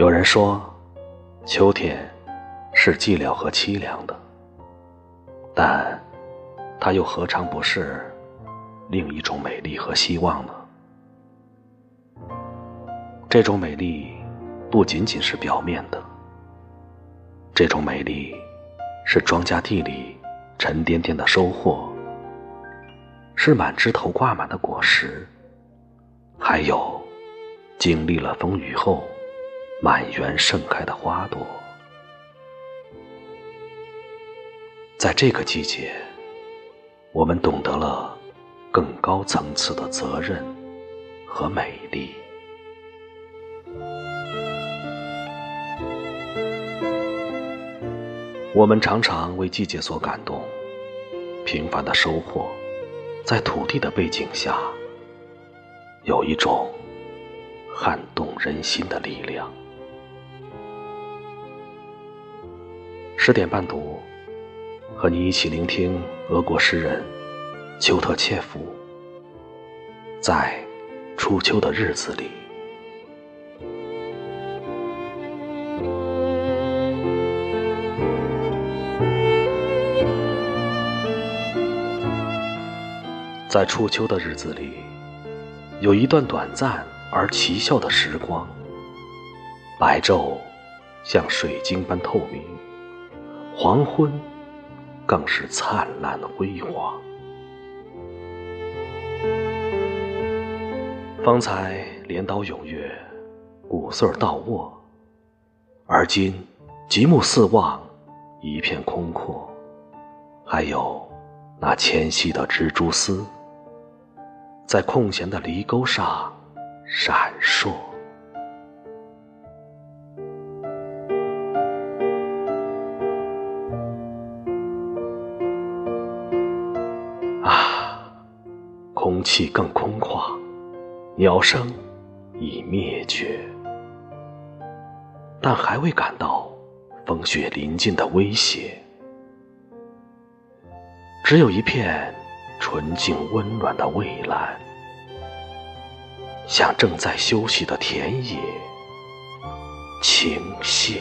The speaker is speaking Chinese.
有人说，秋天是寂寥和凄凉的，但它又何尝不是另一种美丽和希望呢？这种美丽不仅仅是表面的，这种美丽是庄稼地里沉甸甸的收获，是满枝头挂满的果实，还有经历了风雨后。满园盛开的花朵，在这个季节，我们懂得了更高层次的责任和美丽。我们常常为季节所感动，平凡的收获，在土地的背景下，有一种撼动人心的力量。十点半读，和你一起聆听俄国诗人丘特切夫在初秋的日子里，在初秋的日子里，有一段短暂而奇效的时光，白昼像水晶般透明。黄昏更是灿烂辉煌。方才镰刀踊跃，谷穗倒卧，而今极目四望，一片空阔，还有那纤细的蜘蛛丝，在空闲的犁沟上闪烁。空气更空旷，鸟声已灭绝，但还未感到风雪临近的威胁。只有一片纯净温暖的蔚蓝，向正在休息的田野倾泻。